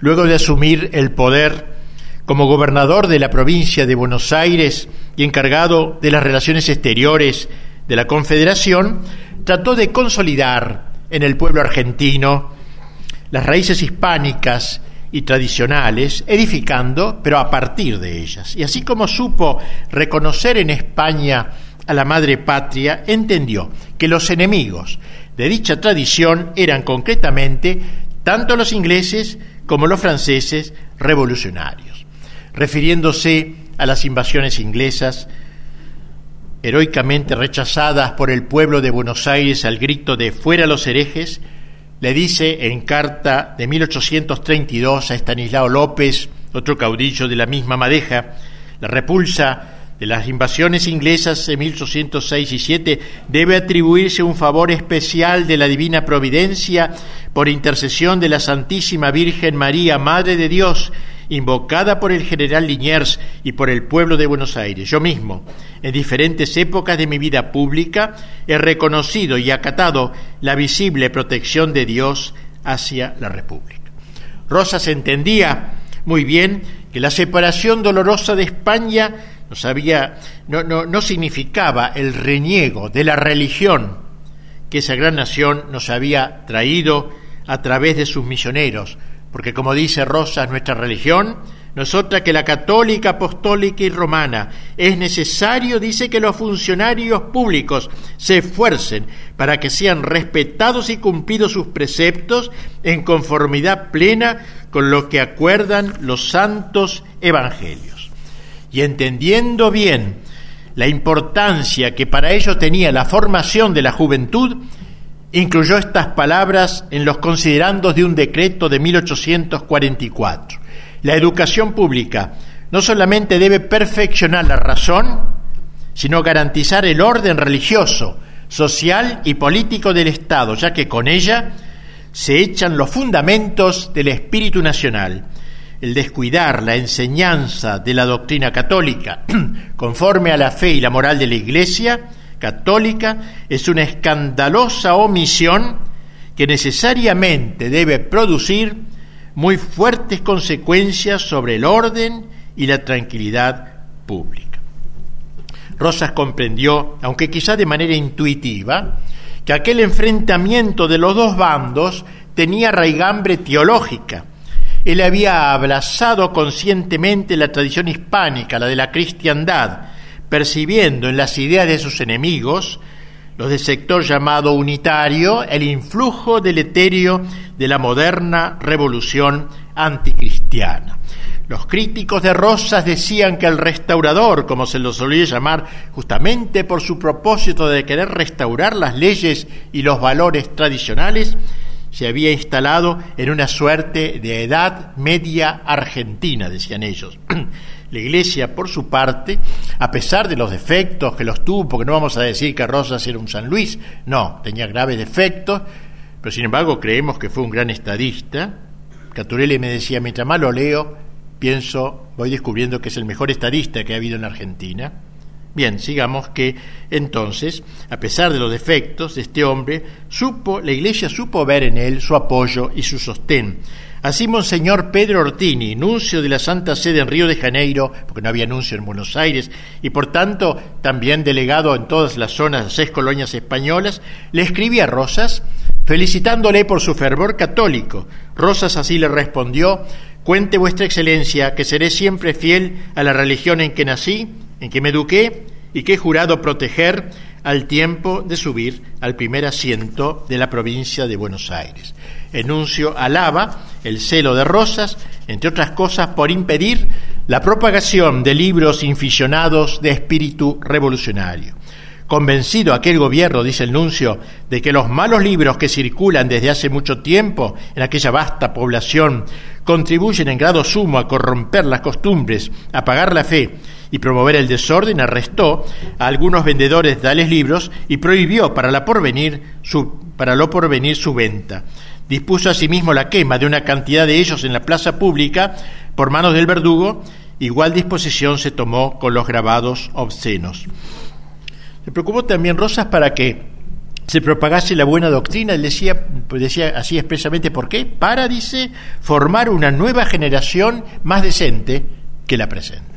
luego de asumir el poder como gobernador de la provincia de Buenos Aires y encargado de las relaciones exteriores de la Confederación, trató de consolidar en el pueblo argentino las raíces hispánicas y tradicionales, edificando, pero a partir de ellas. Y así como supo reconocer en España a la madre patria, entendió que los enemigos de dicha tradición eran concretamente tanto los ingleses como los franceses revolucionarios. Refiriéndose a las invasiones inglesas, heroicamente rechazadas por el pueblo de Buenos Aires al grito de fuera los herejes, le dice en carta de 1832 a Estanislao López, otro caudillo de la misma madeja, la repulsa de las invasiones inglesas de 1806 y 7 debe atribuirse un favor especial de la divina providencia por intercesión de la Santísima Virgen María, Madre de Dios, invocada por el general Liniers y por el pueblo de Buenos Aires. Yo mismo, en diferentes épocas de mi vida pública, he reconocido y acatado la visible protección de Dios hacia la República. Rosas entendía muy bien que la separación dolorosa de España no, sabía, no, no, no significaba el reniego de la religión que esa gran nación nos había traído a través de sus misioneros, porque como dice Rosas, nuestra religión no es otra que la católica, apostólica y romana. Es necesario, dice, que los funcionarios públicos se esfuercen para que sean respetados y cumplidos sus preceptos en conformidad plena con lo que acuerdan los santos evangelios. Y entendiendo bien la importancia que para ello tenía la formación de la juventud, incluyó estas palabras en los considerandos de un decreto de 1844. La educación pública no solamente debe perfeccionar la razón, sino garantizar el orden religioso, social y político del Estado, ya que con ella se echan los fundamentos del espíritu nacional. El descuidar la enseñanza de la doctrina católica conforme a la fe y la moral de la Iglesia católica es una escandalosa omisión que necesariamente debe producir muy fuertes consecuencias sobre el orden y la tranquilidad pública. Rosas comprendió, aunque quizá de manera intuitiva, que aquel enfrentamiento de los dos bandos tenía raigambre teológica. Él había abrazado conscientemente la tradición hispánica, la de la cristiandad, percibiendo en las ideas de sus enemigos, los del sector llamado unitario, el influjo deleterio de la moderna revolución anticristiana. Los críticos de Rosas decían que el restaurador, como se lo solía llamar, justamente por su propósito de querer restaurar las leyes y los valores tradicionales, se había instalado en una suerte de edad media argentina, decían ellos. La Iglesia, por su parte, a pesar de los defectos que los tuvo, porque no vamos a decir que Rosas era un San Luis, no, tenía graves defectos, pero sin embargo creemos que fue un gran estadista. Caturelli me decía, mientras más lo leo, pienso, voy descubriendo que es el mejor estadista que ha habido en Argentina. Bien, sigamos que entonces, a pesar de los defectos de este hombre, supo, la Iglesia supo ver en él su apoyo y su sostén. Así Monseñor Pedro Ortini, nuncio de la Santa Sede en Río de Janeiro, porque no había nuncio en Buenos Aires, y por tanto también delegado en todas las zonas de seis colonias españolas, le escribía a Rosas felicitándole por su fervor católico. Rosas así le respondió, cuente vuestra excelencia que seré siempre fiel a la religión en que nací, en que me eduqué y que he jurado proteger al tiempo de subir al primer asiento de la provincia de Buenos Aires. Enuncio alaba el celo de Rosas, entre otras cosas, por impedir la propagación de libros inficionados de espíritu revolucionario. Convencido aquel gobierno, dice el nuncio, de que los malos libros que circulan desde hace mucho tiempo en aquella vasta población contribuyen en grado sumo a corromper las costumbres, a apagar la fe y promover el desorden, arrestó a algunos vendedores de tales libros y prohibió para, la lo porvenir su venta. Dispuso asimismo la quema de una cantidad de ellos en la plaza pública por manos del verdugo. Igual disposición se tomó con los grabados obscenos. Se preocupó también Rosas para que se propagase la buena doctrina, él decía, decía así expresamente, ¿por qué? Para, dice, formar una nueva generación más decente que la presente.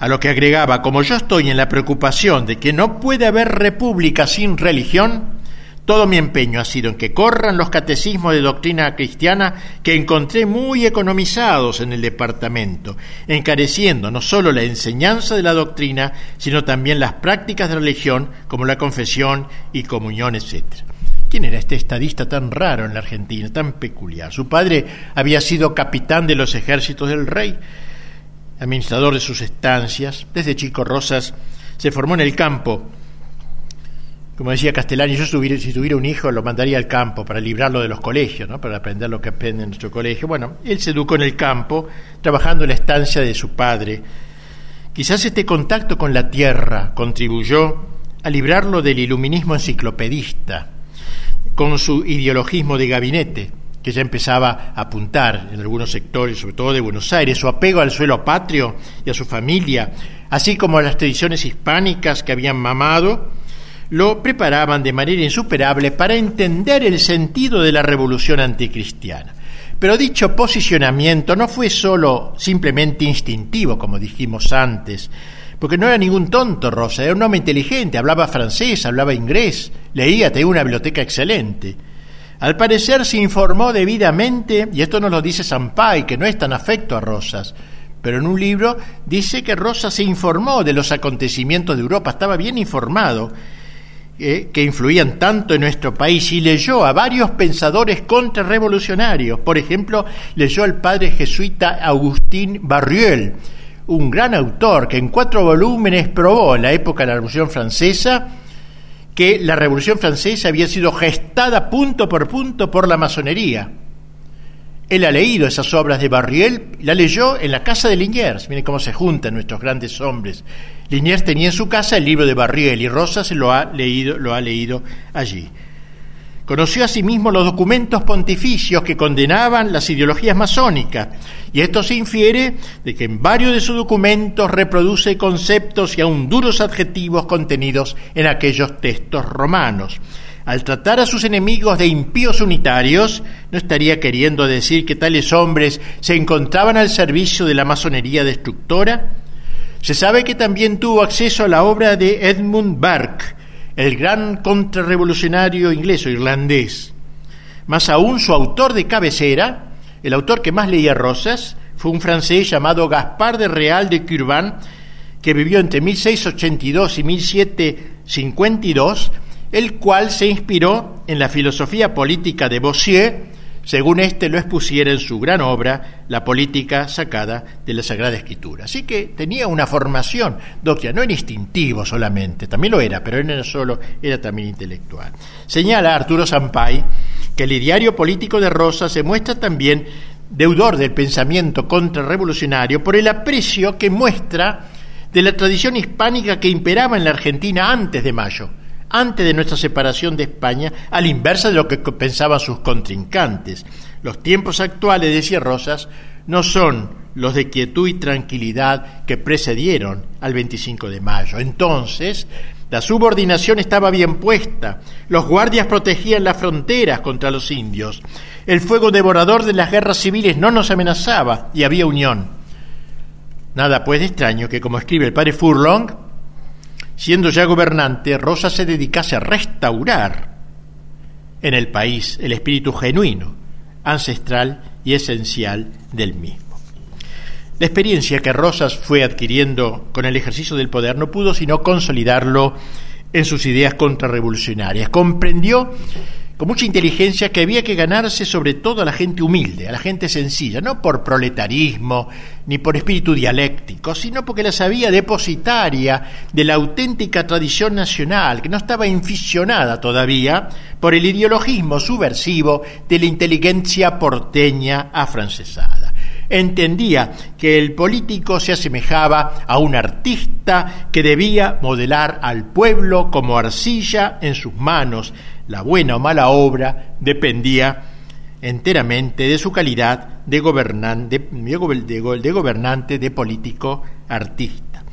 A lo que agregaba, como yo estoy en la preocupación de que no puede haber república sin religión, todo mi empeño ha sido en que corran los catecismos de doctrina cristiana que encontré muy economizados en el departamento, encareciendo no solo la enseñanza de la doctrina, sino también las prácticas de religión como la confesión y comunión, etc. ¿Quién era este estadista tan raro en la Argentina, tan peculiar? Su padre había sido capitán de los ejércitos del rey, administrador de sus estancias. Desde chico Rosas se formó en el campo. Como decía Castellani, yo si tuviera un hijo lo mandaría al campo para librarlo de los colegios, ¿no? para aprender lo que aprende en nuestro colegio. Bueno, él se educó en el campo, trabajando en la estancia de su padre. Quizás este contacto con la tierra contribuyó a librarlo del iluminismo enciclopedista con su ideologismo de gabinete, que ya empezaba a apuntar en algunos sectores, sobre todo de Buenos Aires, su apego al suelo patrio y a su familia, así como a las tradiciones hispánicas que habían mamado, lo preparaban de manera insuperable para entender el sentido de la revolución anticristiana. Pero dicho posicionamiento no fue solo simplemente instintivo, como dijimos antes, porque no era ningún tonto Rosa, era un hombre inteligente, hablaba francés, hablaba inglés, leía, tenía una biblioteca excelente. Al parecer se informó debidamente, y esto nos lo dice Sampay, que no es tan afecto a Rosas, pero en un libro dice que Rosas se informó de los acontecimientos de Europa, estaba bien informado, eh, que influían tanto en nuestro país, y leyó a varios pensadores contrarrevolucionarios. Por ejemplo, leyó al padre jesuita Agustín Barriel, un gran autor que en cuatro volúmenes probó en la época de la Revolución Francesa que la Revolución Francesa había sido gestada punto por punto por la masonería. Él ha leído esas obras de Barriel, la leyó en la casa de Liniers. Miren cómo se juntan nuestros grandes hombres. Liniers tenía en su casa el libro de Barriel y Rosa se lo ha leído, lo ha leído allí. Conoció asimismo los documentos pontificios que condenaban las ideologías masónicas, y esto se infiere de que en varios de sus documentos reproduce conceptos y aún duros adjetivos contenidos en aquellos textos romanos. Al tratar a sus enemigos de impíos unitarios, no estaría queriendo decir que tales hombres se encontraban al servicio de la masonería destructora. Se sabe que también tuvo acceso a la obra de Edmund Burke, el gran contrarrevolucionario inglés o irlandés. Más aún, su autor de cabecera, el autor que más leía Rosas, fue un francés llamado Gaspard de Real de Curban, que vivió entre 1682 y 1752, el cual se inspiró en la filosofía política de Bossier según éste lo expusiera en su gran obra, La política sacada de la Sagrada Escritura. Así que tenía una formación docta, no era instintivo solamente, también lo era, pero no era solo, era también intelectual. Señala Arturo Sampay que el ideario político de Rosa se muestra también deudor del pensamiento contrarrevolucionario por el aprecio que muestra de la tradición hispánica que imperaba en la Argentina antes de Mayo antes de nuestra separación de España, a la inversa de lo que pensaban sus contrincantes. Los tiempos actuales, decía Rosas, no son los de quietud y tranquilidad que precedieron al 25 de mayo. Entonces, la subordinación estaba bien puesta, los guardias protegían las fronteras contra los indios, el fuego devorador de las guerras civiles no nos amenazaba y había unión. Nada pues de extraño que, como escribe el padre Furlong, Siendo ya gobernante, Rosa se dedicase a restaurar en el país el espíritu genuino, ancestral y esencial del mismo. La experiencia que Rosas fue adquiriendo con el ejercicio del poder no pudo sino consolidarlo en sus ideas contrarrevolucionarias. Comprendió con mucha inteligencia que había que ganarse sobre todo a la gente humilde, a la gente sencilla, no por proletarismo ni por espíritu dialéctico, sino porque la sabía depositaria de la auténtica tradición nacional, que no estaba inficionada todavía por el ideologismo subversivo de la inteligencia porteña afrancesada. Entendía que el político se asemejaba a un artista que debía modelar al pueblo como arcilla en sus manos, la buena o mala obra dependía enteramente de su calidad de gobernante, de, gobernante, de político artista.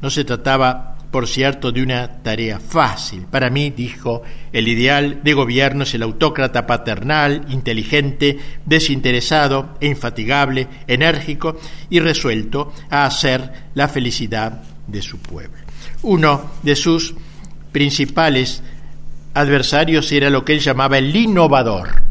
No se trataba, por cierto, de una tarea fácil. Para mí, dijo, el ideal de gobierno es el autócrata paternal, inteligente, desinteresado e infatigable, enérgico y resuelto a hacer la felicidad de su pueblo. Uno de sus principales adversarios era lo que él llamaba el innovador,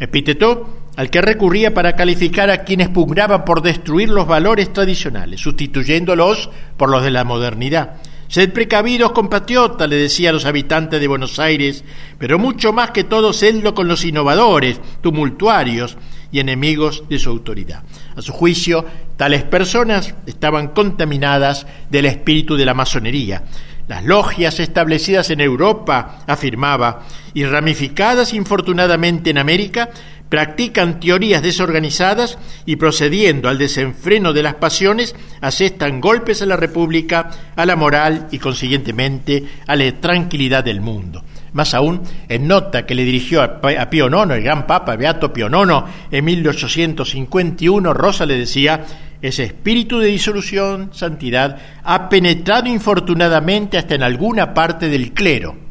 epíteto al que recurría para calificar a quienes pugnaban por destruir los valores tradicionales, sustituyéndolos por los de la modernidad. Sed precavidos, compatriotas, le decía a los habitantes de Buenos Aires, pero mucho más que todo, sedlo con los innovadores, tumultuarios y enemigos de su autoridad. A su juicio, tales personas estaban contaminadas del espíritu de la masonería. Las logias establecidas en Europa, afirmaba, y ramificadas infortunadamente en América, practican teorías desorganizadas y procediendo al desenfreno de las pasiones, asestan golpes a la República, a la moral y consiguientemente a la tranquilidad del mundo. Más aún, en nota que le dirigió a Pío IX, el gran Papa Beato Pío IX, en 1851, Rosa le decía, ese espíritu de disolución, santidad, ha penetrado infortunadamente hasta en alguna parte del clero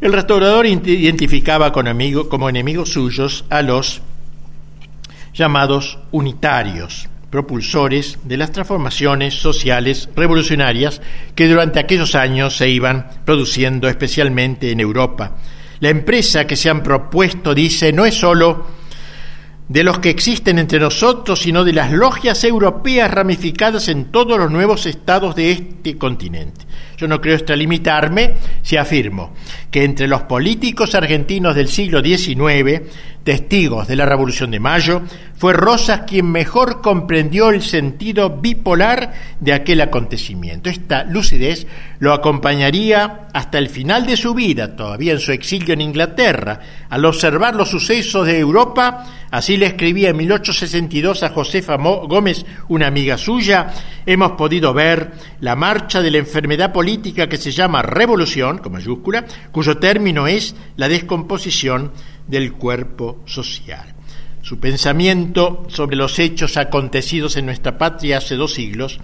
el restaurador identificaba como enemigos suyos a los llamados unitarios, propulsores de las transformaciones sociales revolucionarias que durante aquellos años se iban produciendo especialmente en Europa. La empresa que se han propuesto, dice, no es sólo de los que existen entre nosotros, sino de las logias europeas ramificadas en todos los nuevos estados de este continente. Yo no creo extralimitarme si afirmo que entre los políticos argentinos del siglo XIX, testigos de la Revolución de Mayo, fue Rosas quien mejor comprendió el sentido bipolar de aquel acontecimiento. Esta lucidez lo acompañaría hasta el final de su vida, todavía en su exilio en Inglaterra. Al observar los sucesos de Europa, así le escribía en 1862 a Josefa Gómez, una amiga suya, hemos podido ver la marcha de la enfermedad política que se llama revolución, con mayúscula, cuyo término es la descomposición del cuerpo social. Su pensamiento sobre los hechos acontecidos en nuestra patria hace dos siglos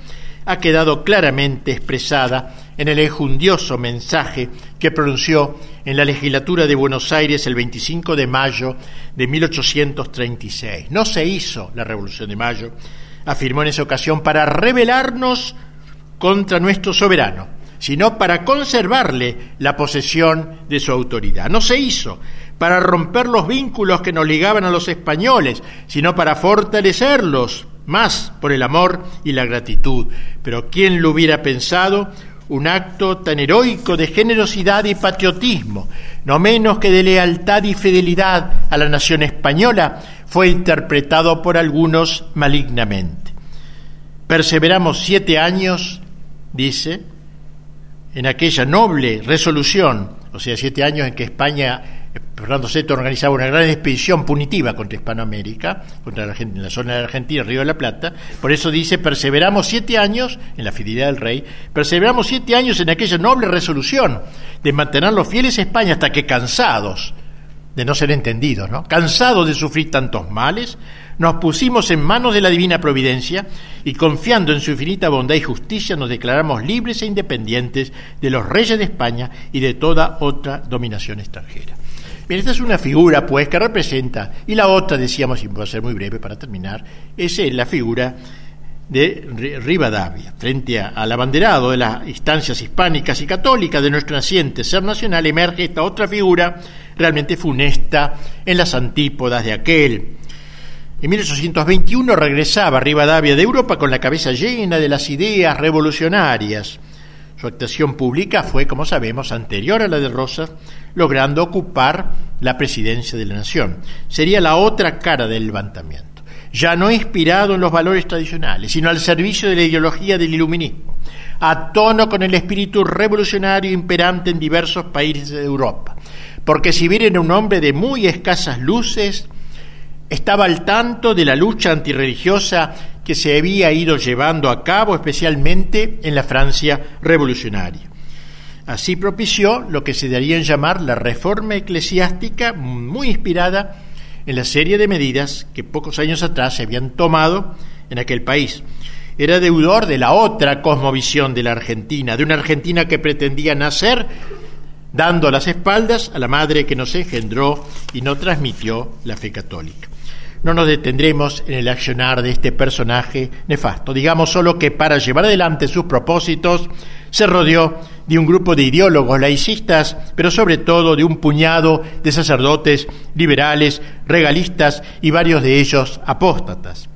ha quedado claramente expresada en el enjundioso mensaje que pronunció en la legislatura de Buenos Aires el 25 de mayo de 1836. No se hizo la Revolución de Mayo, afirmó en esa ocasión, para rebelarnos contra nuestro soberano, sino para conservarle la posesión de su autoridad. No se hizo para romper los vínculos que nos ligaban a los españoles, sino para fortalecerlos más por el amor y la gratitud. Pero ¿quién lo hubiera pensado? Un acto tan heroico de generosidad y patriotismo, no menos que de lealtad y fidelidad a la nación española, fue interpretado por algunos malignamente. Perseveramos siete años, dice, en aquella noble resolución, o sea, siete años en que España Fernando VI organizaba una gran expedición punitiva contra Hispanoamérica, contra la, en la zona de Argentina, Río de la Plata. Por eso dice, perseveramos siete años en la fidelidad del rey, perseveramos siete años en aquella noble resolución de mantenerlos fieles a España hasta que cansados de no ser entendidos, ¿no? cansados de sufrir tantos males, nos pusimos en manos de la divina providencia y confiando en su infinita bondad y justicia nos declaramos libres e independientes de los reyes de España y de toda otra dominación extranjera. Bien, esta es una figura, pues, que representa, y la otra, decíamos, y voy a ser muy breve para terminar, es la figura de Rivadavia, frente al abanderado de las instancias hispánicas y católicas de nuestro naciente ser nacional, emerge esta otra figura realmente funesta en las antípodas de aquel. En 1821 regresaba Rivadavia de Europa con la cabeza llena de las ideas revolucionarias su actuación pública fue, como sabemos, anterior a la de Rosas, logrando ocupar la presidencia de la nación. Sería la otra cara del levantamiento, ya no inspirado en los valores tradicionales, sino al servicio de la ideología del iluminismo, a tono con el espíritu revolucionario imperante en diversos países de Europa. Porque si bien era un hombre de muy escasas luces, estaba al tanto de la lucha antirreligiosa que se había ido llevando a cabo especialmente en la Francia revolucionaria. Así propició lo que se daría en llamar la reforma eclesiástica, muy inspirada en la serie de medidas que pocos años atrás se habían tomado en aquel país. Era deudor de la otra cosmovisión de la Argentina, de una Argentina que pretendía nacer dando las espaldas a la madre que nos engendró y no transmitió la fe católica. No nos detendremos en el accionar de este personaje nefasto. Digamos solo que para llevar adelante sus propósitos se rodeó de un grupo de ideólogos laicistas, pero sobre todo de un puñado de sacerdotes liberales, regalistas y varios de ellos apóstatas.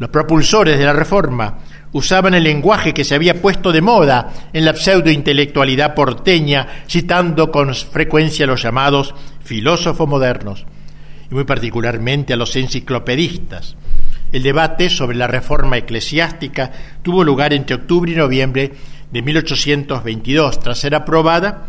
Los propulsores de la reforma usaban el lenguaje que se había puesto de moda en la pseudointelectualidad porteña, citando con frecuencia los llamados filósofos modernos, y muy particularmente a los enciclopedistas. El debate sobre la reforma eclesiástica tuvo lugar entre octubre y noviembre de 1822. Tras ser aprobada,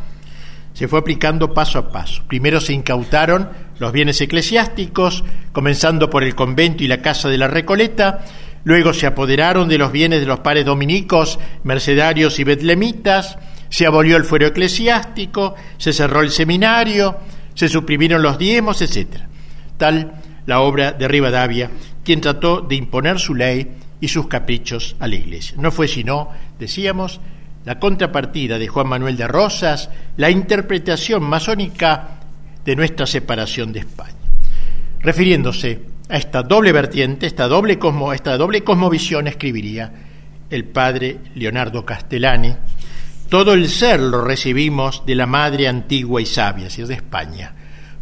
se fue aplicando paso a paso. Primero se incautaron los bienes eclesiásticos, comenzando por el convento y la casa de la Recoleta, luego se apoderaron de los bienes de los pares dominicos, mercedarios y betlemitas, se abolió el fuero eclesiástico, se cerró el seminario, se suprimieron los diezmos, etc. La obra de Rivadavia, quien trató de imponer su ley y sus caprichos a la Iglesia. No fue sino, decíamos, la contrapartida de Juan Manuel de Rosas, la interpretación masónica de nuestra separación de España. Refiriéndose a esta doble vertiente, esta doble, cosmo, esta doble cosmovisión, escribiría el padre Leonardo Castellani, todo el ser lo recibimos de la madre antigua y sabia, es decir, de España.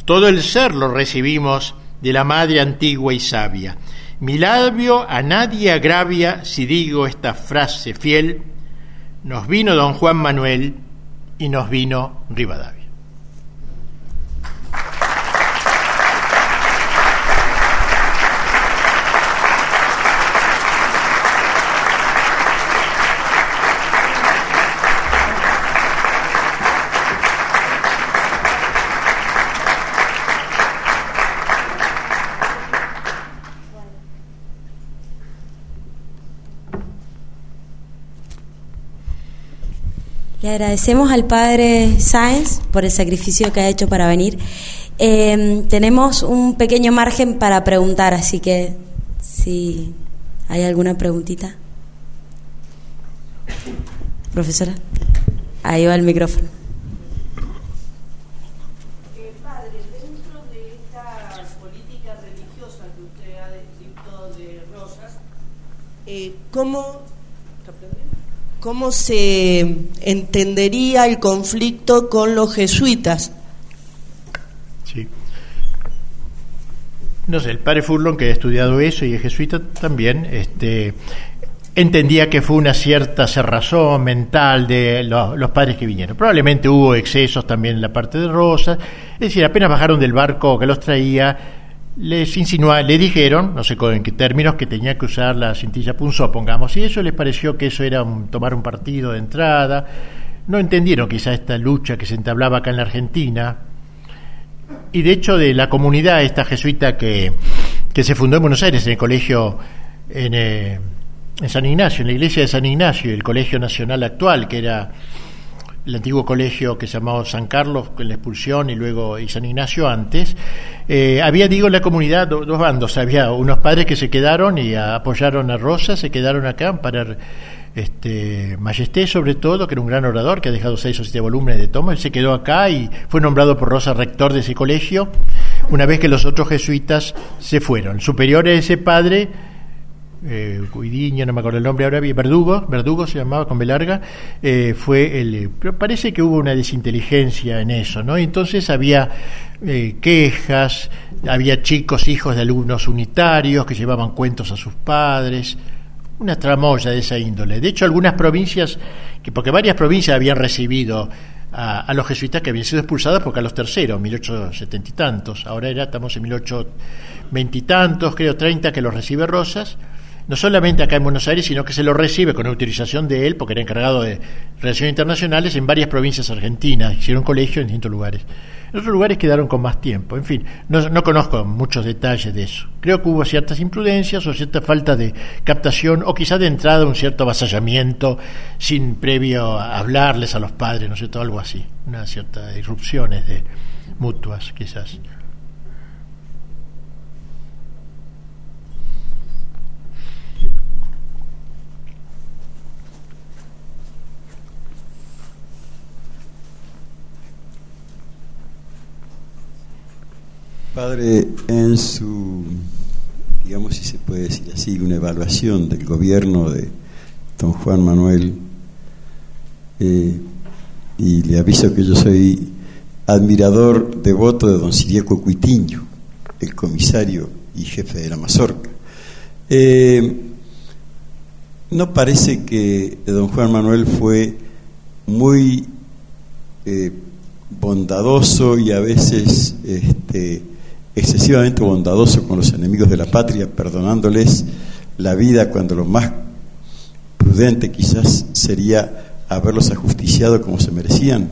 Todo el ser lo recibimos de la madre antigua y sabia. Mi labio a nadie agravia si digo esta frase fiel. Nos vino don Juan Manuel y nos vino Rivadavia. Agradecemos al padre Sáenz por el sacrificio que ha hecho para venir. Eh, tenemos un pequeño margen para preguntar, así que si hay alguna preguntita. Profesora, ahí va el micrófono. Eh, padre, dentro de esta política religiosa que usted ha descrito de Rosas, eh, ¿cómo ¿Cómo se entendería el conflicto con los jesuitas? Sí. No sé, el padre Furlon, que ha estudiado eso y es jesuita también, este, entendía que fue una cierta cerrazón mental de los, padres que vinieron. Probablemente hubo excesos también en la parte de Rosa, es decir, apenas bajaron del barco que los traía, les insinuaron, le dijeron, no sé en qué términos, que tenía que usar la cintilla punzó, pongamos, y eso les pareció que eso era tomar un partido de entrada. No entendieron quizá esta lucha que se entablaba acá en la Argentina. Y de hecho, de la comunidad esta jesuita que, que se fundó en Buenos Aires, en el colegio, en, eh, en San Ignacio, en la iglesia de San Ignacio, el colegio nacional actual, que era el antiguo colegio que se llamaba San Carlos, con la expulsión, y luego y San Ignacio antes, eh, había, digo, en la comunidad dos bandos. Había unos padres que se quedaron y apoyaron a Rosa, se quedaron acá para este Majesté sobre todo, que era un gran orador, que ha dejado seis o siete volúmenes de tomo, él se quedó acá y fue nombrado por Rosa rector de ese colegio, una vez que los otros jesuitas se fueron. superior a ese padre eh, no me acuerdo el nombre ahora, Verdugo, Verdugo se llamaba con B larga, eh, fue el. Pero parece que hubo una desinteligencia en eso, ¿no? Entonces había eh, quejas, había chicos, hijos de alumnos unitarios que llevaban cuentos a sus padres, una tramoya de esa índole. De hecho, algunas provincias, que porque varias provincias habían recibido a, los jesuitas que habían sido expulsados por Carlos III, 1870 y tantos, ahora era, estamos en 1820 y tantos, creo 30 que los recibe Rosas no solamente acá en Buenos Aires, sino que se lo recibe con autorización de él, porque era encargado de relaciones internacionales en varias provincias argentinas, hicieron colegio en distintos lugares. En otros lugares quedaron con más tiempo. En fin, no, no conozco muchos detalles de eso. Creo que hubo ciertas imprudencias o cierta falta de captación o quizá de entrada un cierto avasallamiento sin previo hablarles a los padres, ¿no es cierto? Algo así. Una cierta irrupciones de mutuas, quizás. Padre, en su, digamos si se puede decir así, una evaluación del gobierno de don Juan Manuel, eh, y le aviso que yo soy admirador devoto de don Siriaco Cuitiño, el comisario y jefe de la Mazorca. Eh, ¿No parece que don Juan Manuel fue muy eh, bondadoso y a veces este, excesivamente bondadoso con los enemigos de la patria, perdonándoles la vida cuando lo más prudente quizás sería haberlos ajusticiado como se merecían?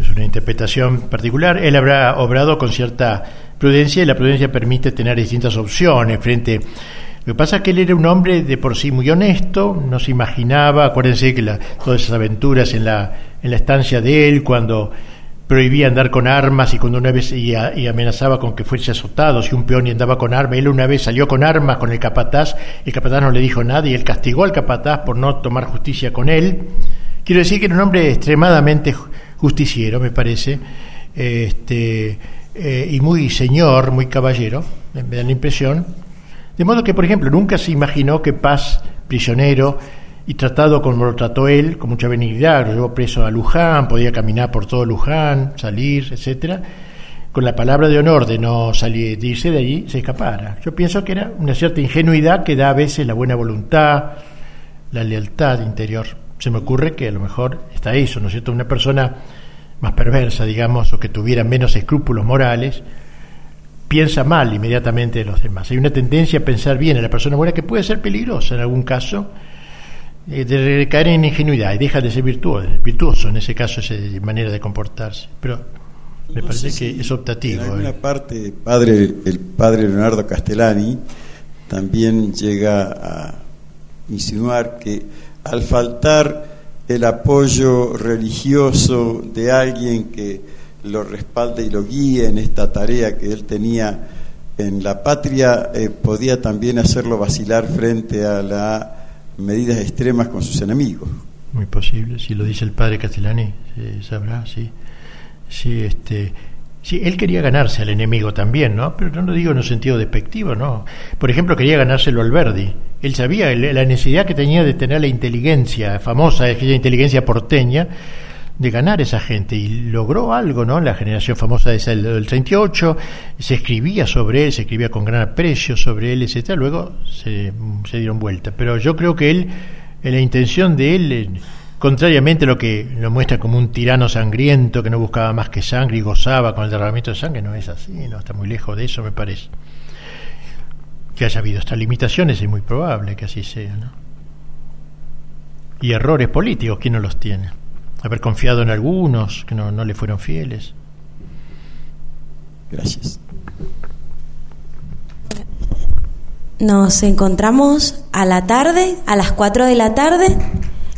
Es una interpretación particular. Él habrá obrado con cierta prudencia y la prudencia permite tener distintas opciones frente lo que pasa es que él era un hombre de por sí muy honesto, no se imaginaba, acuérdense que todas esas aventuras en la, en la estancia de él, cuando prohibía andar con armas y cuando una vez y, amenazaba con que fuese azotado si un peón y andaba con armas. Él una vez salió con armas con el capataz, el capataz no le dijo nada y él castigó al capataz por no tomar justicia con él. Quiero decir que era un hombre extremadamente justiciero, me parece, este, eh, y muy señor, muy caballero, me da la impresión. De modo que, por ejemplo, nunca se imaginó que Paz, prisionero y tratado como lo trató él, con mucha benignidad, lo llevó preso a Luján, podía caminar por todo Luján, salir, etcétera, con la palabra de honor de no salir, de irse de allí, se escapara. Yo pienso que era una cierta ingenuidad que da a veces la buena voluntad, la lealtad interior. Se me ocurre que a lo mejor está eso, ¿no es cierto? Una persona más perversa, digamos, o que tuviera menos escrúpulos morales, piensa mal inmediatamente de los demás. Hay una tendencia a pensar bien en la persona buena que puede ser peligrosa en algún caso, de caer en ingenuidad y deja de ser virtuoso, virtuoso en ese caso, esa manera de comportarse. Pero me parece que es optativo. En alguna eh. parte, padre, el padre Leonardo Castellani también llega a insinuar que al faltar el apoyo religioso de alguien que lo respalde y lo guíe en esta tarea que él tenía en la patria, eh, podía también hacerlo vacilar frente a las medidas extremas con sus enemigos. Muy posible, si lo dice el padre Castellani, sabrá, sí. Sí, este, sí, él quería ganarse al enemigo también, ¿no? Pero no lo digo en un sentido despectivo, ¿no? Por ejemplo, quería ganárselo al Verdi. Él sabía la necesidad que tenía de tener la inteligencia famosa, aquella inteligencia porteña, de ganar esa gente y logró algo, ¿no? La generación famosa de del 38, se escribía sobre él, se escribía con gran aprecio sobre él, etcétera, luego se, dieron vuelta. Pero yo creo que él, en la intención de él, contrariamente a lo que lo muestra como un tirano sangriento que no buscaba más que sangre y gozaba con el derramamiento de sangre, no es así, no está muy lejos de eso, me parece. Que haya habido estas limitaciones es muy probable que así sea, ¿no? Y errores políticos, ¿quién no los tiene? Haber confiado en algunos que no, no le fueron fieles. Gracias. Nos encontramos a la tarde, a las 4 de la tarde,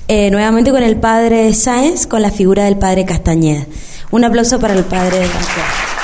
eh, nuevamente con el padre Sáenz, con la figura del padre Castañeda. Un aplauso para el padre Castañeda.